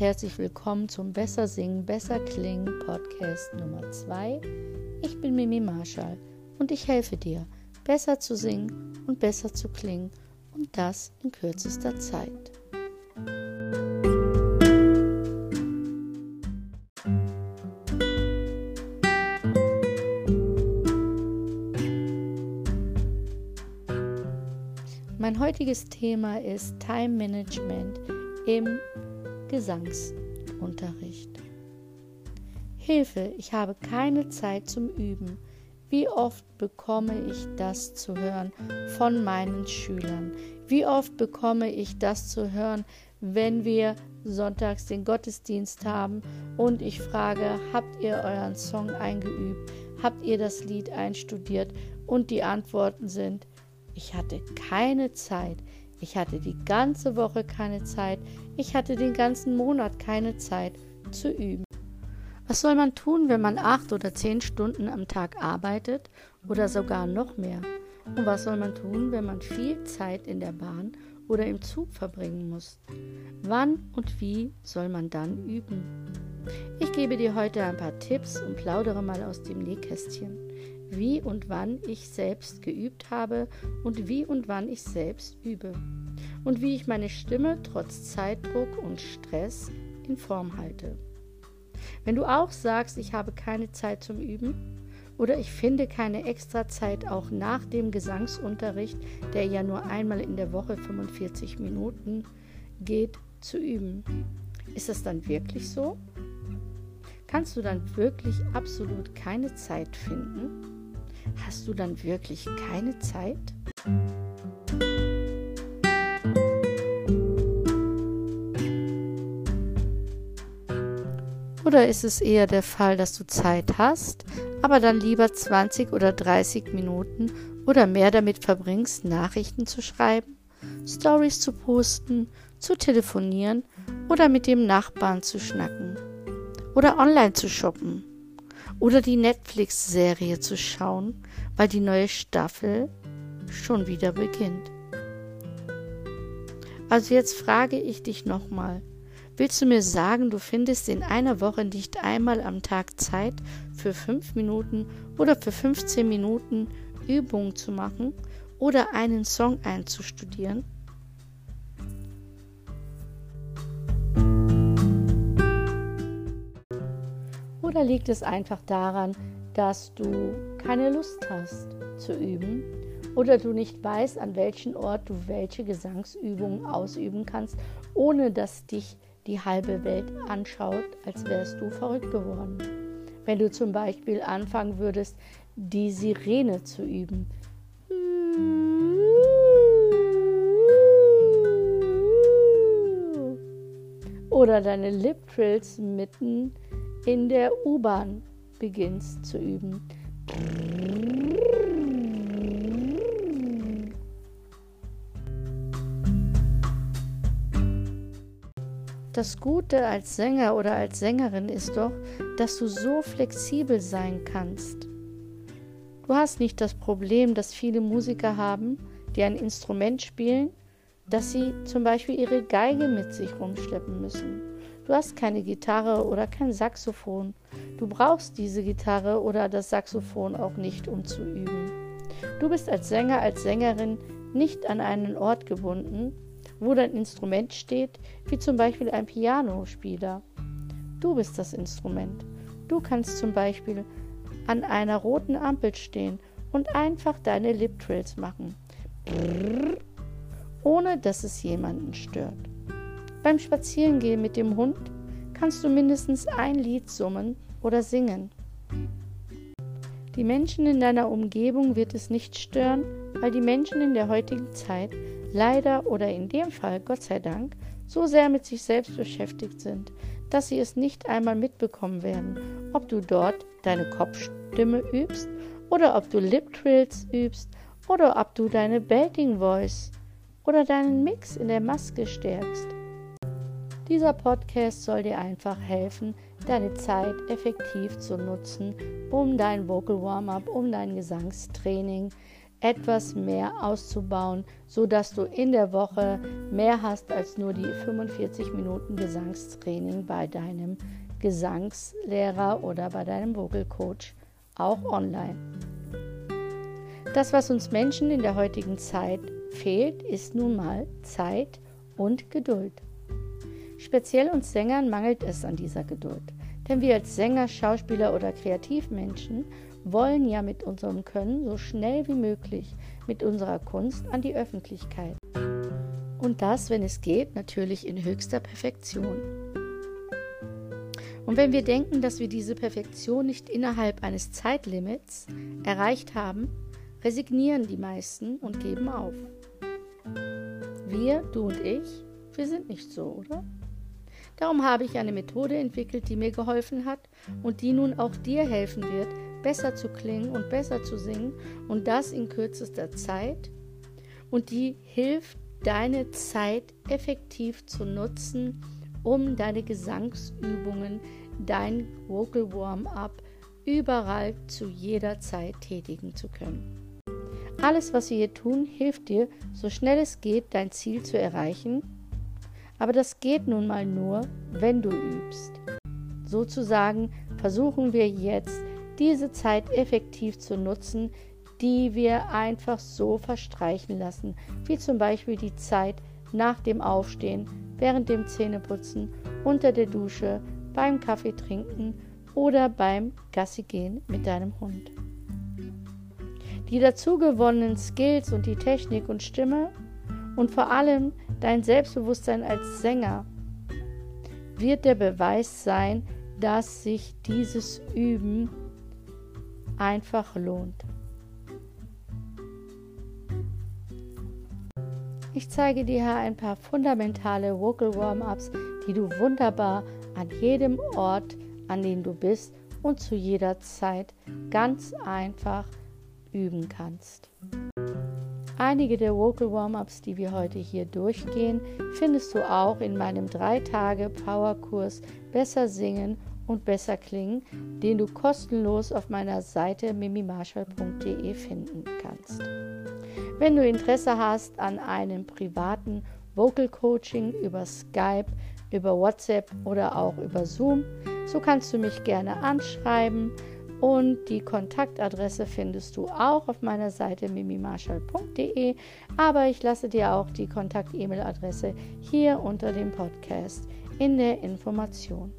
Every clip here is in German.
herzlich willkommen zum Besser Singen, Besser Klingen Podcast Nummer 2. Ich bin Mimi Marschall und ich helfe dir, besser zu singen und besser zu klingen und das in kürzester Zeit. Mein heutiges Thema ist Time Management im Gesangsunterricht. Hilfe, ich habe keine Zeit zum Üben. Wie oft bekomme ich das zu hören von meinen Schülern? Wie oft bekomme ich das zu hören, wenn wir sonntags den Gottesdienst haben und ich frage, habt ihr euren Song eingeübt? Habt ihr das Lied einstudiert? Und die Antworten sind, ich hatte keine Zeit. Ich hatte die ganze Woche keine Zeit. Ich hatte den ganzen Monat keine Zeit zu üben. Was soll man tun, wenn man acht oder zehn Stunden am Tag arbeitet oder sogar noch mehr? Und was soll man tun, wenn man viel Zeit in der Bahn oder im Zug verbringen muss? Wann und wie soll man dann üben? Ich gebe dir heute ein paar Tipps und plaudere mal aus dem Nähkästchen wie und wann ich selbst geübt habe und wie und wann ich selbst übe und wie ich meine Stimme trotz Zeitdruck und Stress in Form halte. Wenn du auch sagst, ich habe keine Zeit zum Üben oder ich finde keine extra Zeit auch nach dem Gesangsunterricht, der ja nur einmal in der Woche 45 Minuten geht, zu üben, ist das dann wirklich so? Kannst du dann wirklich absolut keine Zeit finden? Hast du dann wirklich keine Zeit? Oder ist es eher der Fall, dass du Zeit hast, aber dann lieber 20 oder 30 Minuten oder mehr damit verbringst, Nachrichten zu schreiben, Stories zu posten, zu telefonieren oder mit dem Nachbarn zu schnacken oder online zu shoppen? oder die Netflix-Serie zu schauen, weil die neue Staffel schon wieder beginnt. Also jetzt frage ich dich nochmal, willst du mir sagen, du findest in einer Woche nicht einmal am Tag Zeit für fünf Minuten oder für 15 Minuten Übungen zu machen oder einen Song einzustudieren? Oder liegt es einfach daran, dass du keine Lust hast zu üben oder du nicht weißt, an welchem Ort du welche Gesangsübungen ausüben kannst, ohne dass dich die halbe Welt anschaut, als wärst du verrückt geworden. Wenn du zum Beispiel anfangen würdest, die Sirene zu üben. Oder deine Lip Trills mitten in der U-Bahn beginnst zu üben. Das Gute als Sänger oder als Sängerin ist doch, dass du so flexibel sein kannst. Du hast nicht das Problem, das viele Musiker haben, die ein Instrument spielen, dass sie zum Beispiel ihre Geige mit sich rumschleppen müssen. Du hast keine Gitarre oder kein Saxophon. Du brauchst diese Gitarre oder das Saxophon auch nicht, um zu üben. Du bist als Sänger, als Sängerin nicht an einen Ort gebunden, wo dein Instrument steht, wie zum Beispiel ein Pianospieler. Du bist das Instrument. Du kannst zum Beispiel an einer roten Ampel stehen und einfach deine Lip Trills machen, ohne dass es jemanden stört. Beim Spazierengehen mit dem Hund kannst du mindestens ein Lied summen oder singen. Die Menschen in deiner Umgebung wird es nicht stören, weil die Menschen in der heutigen Zeit leider oder in dem Fall Gott sei Dank so sehr mit sich selbst beschäftigt sind, dass sie es nicht einmal mitbekommen werden, ob du dort deine Kopfstimme übst oder ob du Lip Trills übst oder ob du deine Belting Voice oder deinen Mix in der Maske stärkst. Dieser Podcast soll dir einfach helfen, deine Zeit effektiv zu nutzen, um dein Vocal Warm-up, um dein Gesangstraining etwas mehr auszubauen, sodass du in der Woche mehr hast als nur die 45 Minuten Gesangstraining bei deinem Gesangslehrer oder bei deinem Vocal Coach, auch online. Das, was uns Menschen in der heutigen Zeit fehlt, ist nun mal Zeit und Geduld. Speziell uns Sängern mangelt es an dieser Geduld. Denn wir als Sänger, Schauspieler oder Kreativmenschen wollen ja mit unserem Können so schnell wie möglich mit unserer Kunst an die Öffentlichkeit. Und das, wenn es geht, natürlich in höchster Perfektion. Und wenn wir denken, dass wir diese Perfektion nicht innerhalb eines Zeitlimits erreicht haben, resignieren die meisten und geben auf. Wir, du und ich, wir sind nicht so, oder? Darum habe ich eine Methode entwickelt, die mir geholfen hat und die nun auch dir helfen wird, besser zu klingen und besser zu singen und das in kürzester Zeit und die hilft, deine Zeit effektiv zu nutzen, um deine Gesangsübungen, dein Vocal Warm-up überall zu jeder Zeit tätigen zu können. Alles, was wir hier tun, hilft dir, so schnell es geht, dein Ziel zu erreichen aber das geht nun mal nur, wenn du übst. Sozusagen versuchen wir jetzt, diese Zeit effektiv zu nutzen, die wir einfach so verstreichen lassen, wie zum Beispiel die Zeit nach dem Aufstehen, während dem Zähneputzen, unter der Dusche, beim Kaffee trinken oder beim Gassi gehen mit deinem Hund. Die dazu gewonnenen Skills und die Technik und Stimme und vor allem dein Selbstbewusstsein als Sänger wird der Beweis sein, dass sich dieses Üben einfach lohnt. Ich zeige dir hier ein paar fundamentale Vocal Warm-ups, die du wunderbar an jedem Ort, an dem du bist und zu jeder Zeit ganz einfach üben kannst. Einige der Vocal Warm-ups, die wir heute hier durchgehen, findest du auch in meinem 3-Tage-Power-Kurs Besser singen und besser klingen, den du kostenlos auf meiner Seite mimimarshall.de finden kannst. Wenn du Interesse hast an einem privaten Vocal Coaching über Skype, über WhatsApp oder auch über Zoom, so kannst du mich gerne anschreiben und die Kontaktadresse findest du auch auf meiner Seite mimimarshall.de, aber ich lasse dir auch die Kontakt-E-Mail-Adresse hier unter dem Podcast in der Information.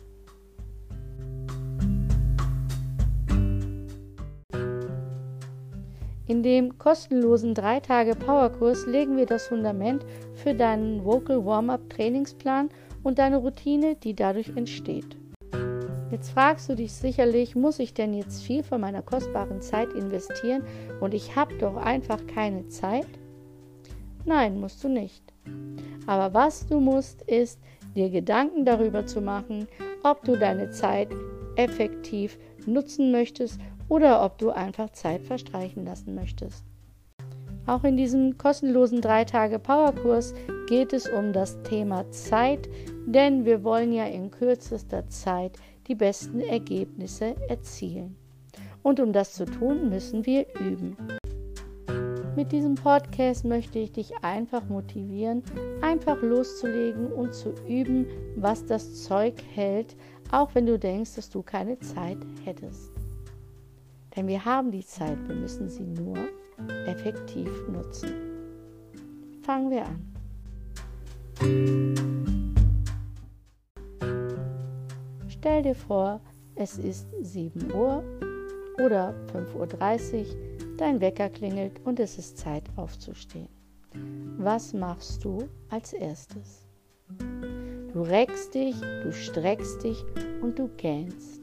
In dem kostenlosen 3-Tage-Powerkurs legen wir das Fundament für deinen Vocal Warm-Up Trainingsplan und deine Routine, die dadurch entsteht. Jetzt fragst du dich sicherlich, muss ich denn jetzt viel von meiner kostbaren Zeit investieren und ich habe doch einfach keine Zeit? Nein, musst du nicht. Aber was du musst, ist dir Gedanken darüber zu machen, ob du deine Zeit effektiv nutzen möchtest oder ob du einfach Zeit verstreichen lassen möchtest. Auch in diesem kostenlosen 3-Tage-Powerkurs geht es um das Thema Zeit, denn wir wollen ja in kürzester Zeit die besten Ergebnisse erzielen. Und um das zu tun, müssen wir üben. Mit diesem Podcast möchte ich dich einfach motivieren, einfach loszulegen und zu üben, was das Zeug hält, auch wenn du denkst, dass du keine Zeit hättest. Denn wir haben die Zeit, wir müssen sie nur effektiv nutzen. Fangen wir an. Stell dir vor, es ist 7 Uhr oder 5.30 Uhr, dein Wecker klingelt und es ist Zeit aufzustehen. Was machst du als erstes? Du reckst dich, du streckst dich und du gähnst.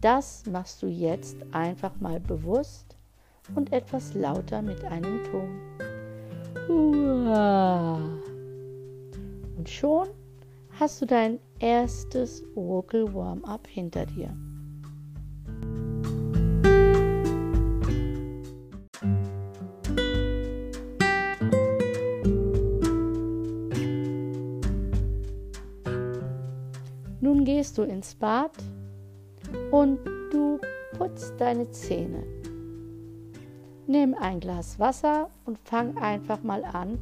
Das machst du jetzt einfach mal bewusst und etwas lauter mit einem Ton. Und schon hast du dein erstes Vocal Warm-up hinter dir. Nun gehst du ins Bad und du putzt deine Zähne. Nimm ein Glas Wasser und fang einfach mal an,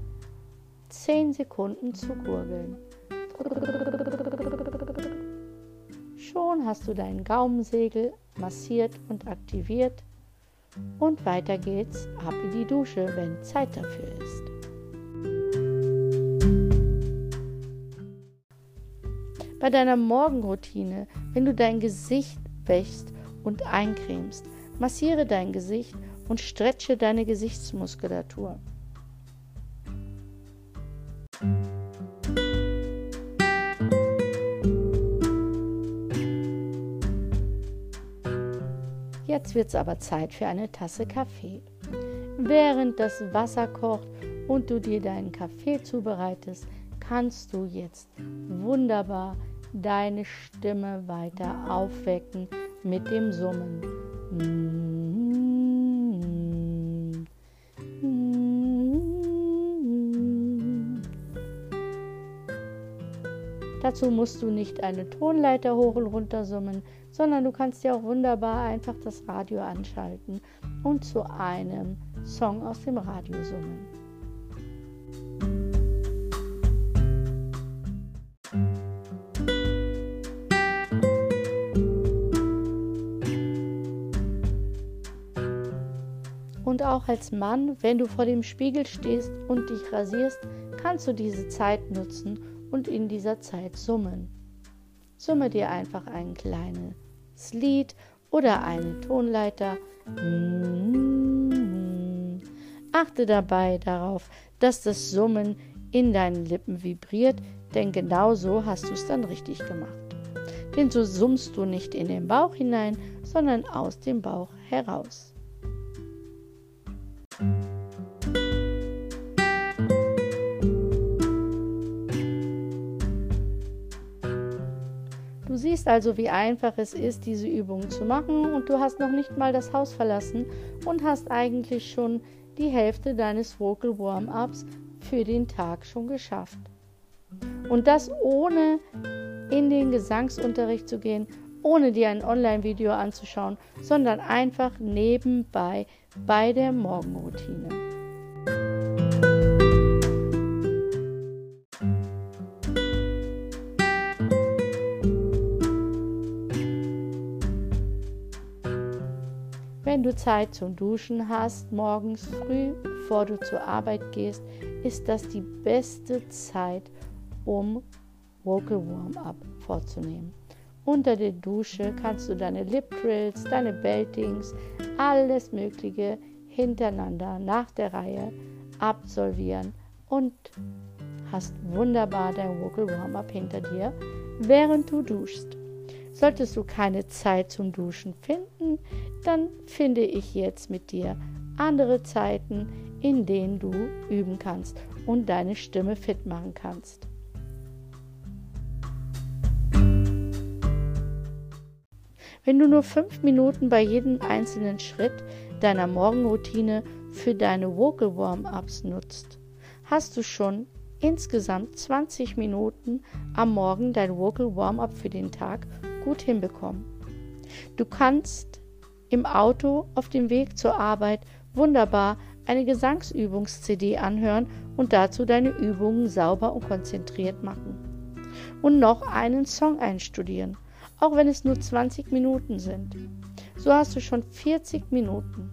10 Sekunden zu gurgeln. Schon hast du deinen Gaumensegel massiert und aktiviert und weiter geht's ab in die Dusche, wenn Zeit dafür ist. Bei deiner Morgenroutine, wenn du dein Gesicht wäschst und eincremst, massiere dein Gesicht und stretche deine Gesichtsmuskulatur. Jetzt wird es aber Zeit für eine Tasse Kaffee. Während das Wasser kocht und du dir deinen Kaffee zubereitest, kannst du jetzt wunderbar deine Stimme weiter aufwecken mit dem Summen. Dazu musst du nicht eine Tonleiter hoch und runter summen, sondern du kannst dir auch wunderbar einfach das Radio anschalten und zu einem Song aus dem Radio summen. Auch als Mann, wenn du vor dem Spiegel stehst und dich rasierst, kannst du diese Zeit nutzen und in dieser Zeit summen. Summe dir einfach ein kleines Lied oder eine Tonleiter. Achte dabei darauf, dass das Summen in deinen Lippen vibriert, denn genau so hast du es dann richtig gemacht. Denn so summst du nicht in den Bauch hinein, sondern aus dem Bauch heraus. Du siehst also, wie einfach es ist, diese Übung zu machen und du hast noch nicht mal das Haus verlassen und hast eigentlich schon die Hälfte deines Vocal Warm-ups für den Tag schon geschafft. Und das ohne in den Gesangsunterricht zu gehen, ohne dir ein Online-Video anzuschauen, sondern einfach nebenbei bei der Morgenroutine. Wenn du Zeit zum Duschen hast, morgens früh, bevor du zur Arbeit gehst, ist das die beste Zeit, um Vocal Warm-up vorzunehmen. Unter der Dusche kannst du deine Lip Trills, deine Beltings, alles Mögliche hintereinander nach der Reihe absolvieren und hast wunderbar dein Vocal Warm-up hinter dir, während du duschst. Solltest du keine Zeit zum Duschen finden, dann finde ich jetzt mit dir andere Zeiten, in denen du üben kannst und deine Stimme fit machen kannst. Wenn du nur fünf Minuten bei jedem einzelnen Schritt deiner Morgenroutine für deine Vocal Warm-ups nutzt, hast du schon insgesamt 20 Minuten am Morgen dein Vocal Warm-up für den Tag gut hinbekommen. Du kannst im Auto auf dem Weg zur Arbeit wunderbar eine Gesangsübungs-CD anhören und dazu deine Übungen sauber und konzentriert machen. Und noch einen Song einstudieren, auch wenn es nur 20 Minuten sind. So hast du schon 40 Minuten.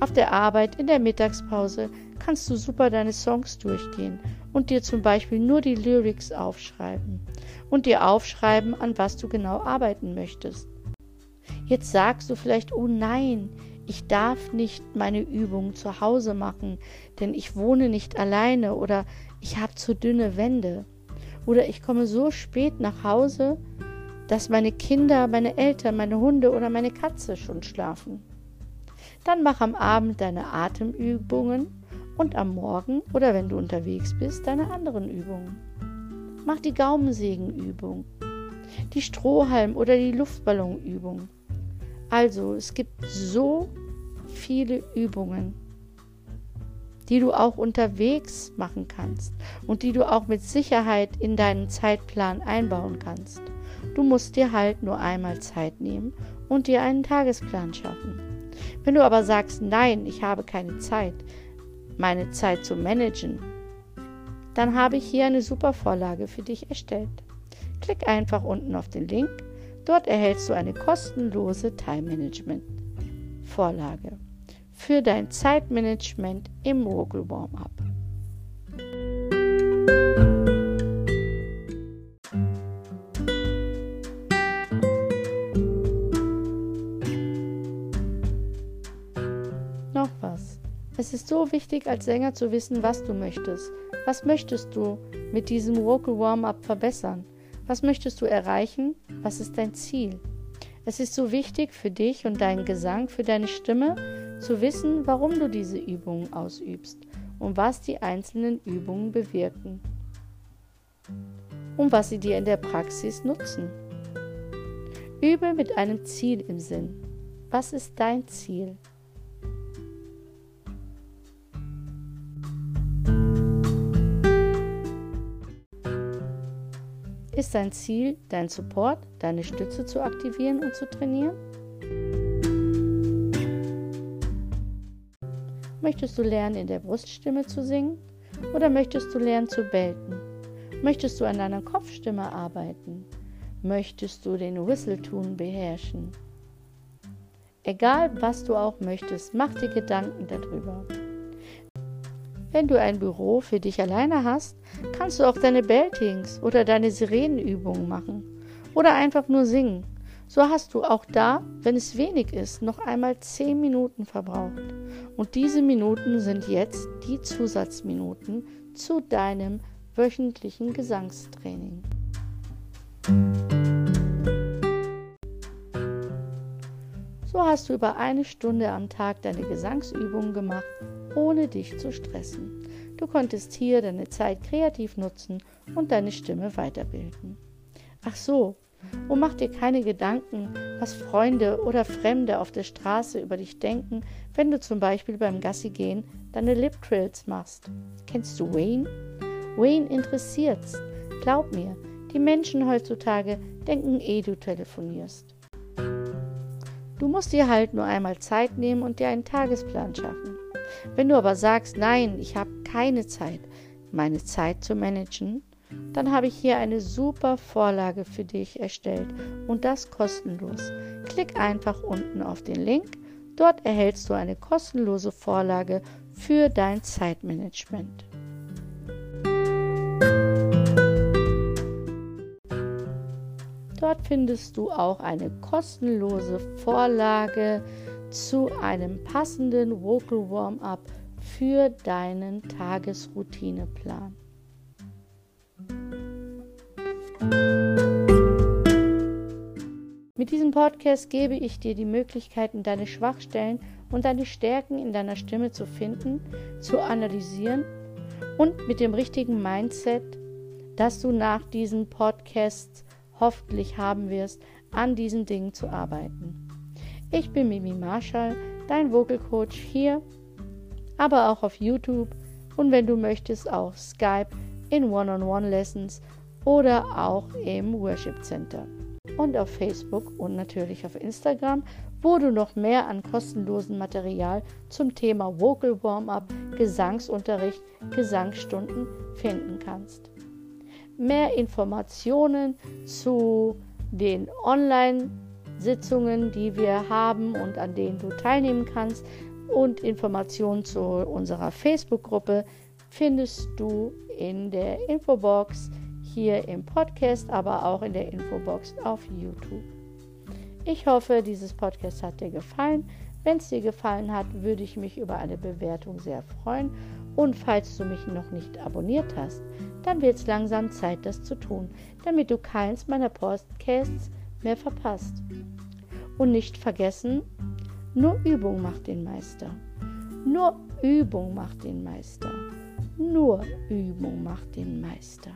Auf der Arbeit, in der Mittagspause kannst du super deine Songs durchgehen und dir zum Beispiel nur die Lyrics aufschreiben und dir aufschreiben, an was du genau arbeiten möchtest. Jetzt sagst du vielleicht, oh nein, ich darf nicht meine Übung zu Hause machen, denn ich wohne nicht alleine oder ich habe zu dünne Wände oder ich komme so spät nach Hause, dass meine Kinder, meine Eltern, meine Hunde oder meine Katze schon schlafen. Dann mach am Abend deine Atemübungen und am Morgen oder wenn du unterwegs bist, deine anderen Übungen. Mach die Gaumensägenübung, die Strohhalm- oder die Luftballonübung. Also, es gibt so viele Übungen, die du auch unterwegs machen kannst und die du auch mit Sicherheit in deinen Zeitplan einbauen kannst. Du musst dir halt nur einmal Zeit nehmen und dir einen Tagesplan schaffen. Wenn du aber sagst, nein, ich habe keine Zeit, meine Zeit zu managen, dann habe ich hier eine super Vorlage für dich erstellt. Klick einfach unten auf den Link. Dort erhältst du eine kostenlose Time Management Vorlage für dein Zeitmanagement im Mogul Warm-up. Es ist so wichtig als Sänger zu wissen, was du möchtest. Was möchtest du mit diesem Vocal Warm-up verbessern? Was möchtest du erreichen? Was ist dein Ziel? Es ist so wichtig für dich und deinen Gesang, für deine Stimme, zu wissen, warum du diese Übungen ausübst und was die einzelnen Übungen bewirken und was sie dir in der Praxis nutzen. Übe mit einem Ziel im Sinn. Was ist dein Ziel? Ist dein Ziel, dein Support, deine Stütze zu aktivieren und zu trainieren? Möchtest du lernen, in der Bruststimme zu singen? Oder möchtest du lernen zu belten? Möchtest du an deiner Kopfstimme arbeiten? Möchtest du den Whistle-Tun beherrschen? Egal, was du auch möchtest, mach dir Gedanken darüber. Wenn du ein Büro für dich alleine hast, kannst du auch deine Beltings oder deine Sirenenübungen machen oder einfach nur singen. So hast du auch da, wenn es wenig ist, noch einmal 10 Minuten verbraucht. Und diese Minuten sind jetzt die Zusatzminuten zu deinem wöchentlichen Gesangstraining. So hast du über eine Stunde am Tag deine Gesangsübungen gemacht ohne dich zu stressen. Du konntest hier deine Zeit kreativ nutzen und deine Stimme weiterbilden. Ach so, und mach dir keine Gedanken, was Freunde oder Fremde auf der Straße über dich denken, wenn du zum Beispiel beim Gassigehen deine Lip Trills machst. Kennst du Wayne? Wayne interessiert's. Glaub mir, die Menschen heutzutage denken eh, du telefonierst. Du musst dir halt nur einmal Zeit nehmen und dir einen Tagesplan schaffen. Wenn du aber sagst, nein, ich habe keine Zeit, meine Zeit zu managen, dann habe ich hier eine super Vorlage für dich erstellt und das kostenlos. Klick einfach unten auf den Link. Dort erhältst du eine kostenlose Vorlage für dein Zeitmanagement. Dort findest du auch eine kostenlose Vorlage zu einem passenden Vocal Warm-up für deinen Tagesroutineplan. Mit diesem Podcast gebe ich dir die Möglichkeiten, deine Schwachstellen und deine Stärken in deiner Stimme zu finden, zu analysieren und mit dem richtigen Mindset, das du nach diesen Podcasts hoffentlich haben wirst, an diesen Dingen zu arbeiten. Ich bin Mimi Marshall, dein Vocal Coach hier, aber auch auf YouTube und wenn du möchtest auch Skype in One-on-One-Lessons oder auch im Worship Center und auf Facebook und natürlich auf Instagram, wo du noch mehr an kostenlosen Material zum Thema Vocal Warm-up, Gesangsunterricht, Gesangsstunden finden kannst. Mehr Informationen zu den Online- Sitzungen, die wir haben und an denen du teilnehmen kannst und Informationen zu unserer Facebook-Gruppe findest du in der Infobox hier im Podcast, aber auch in der Infobox auf YouTube. Ich hoffe, dieses Podcast hat dir gefallen. Wenn es dir gefallen hat, würde ich mich über eine Bewertung sehr freuen. Und falls du mich noch nicht abonniert hast, dann wird es langsam Zeit, das zu tun, damit du keins meiner Podcasts mehr verpasst. Und nicht vergessen, nur Übung macht den Meister. Nur Übung macht den Meister. Nur Übung macht den Meister.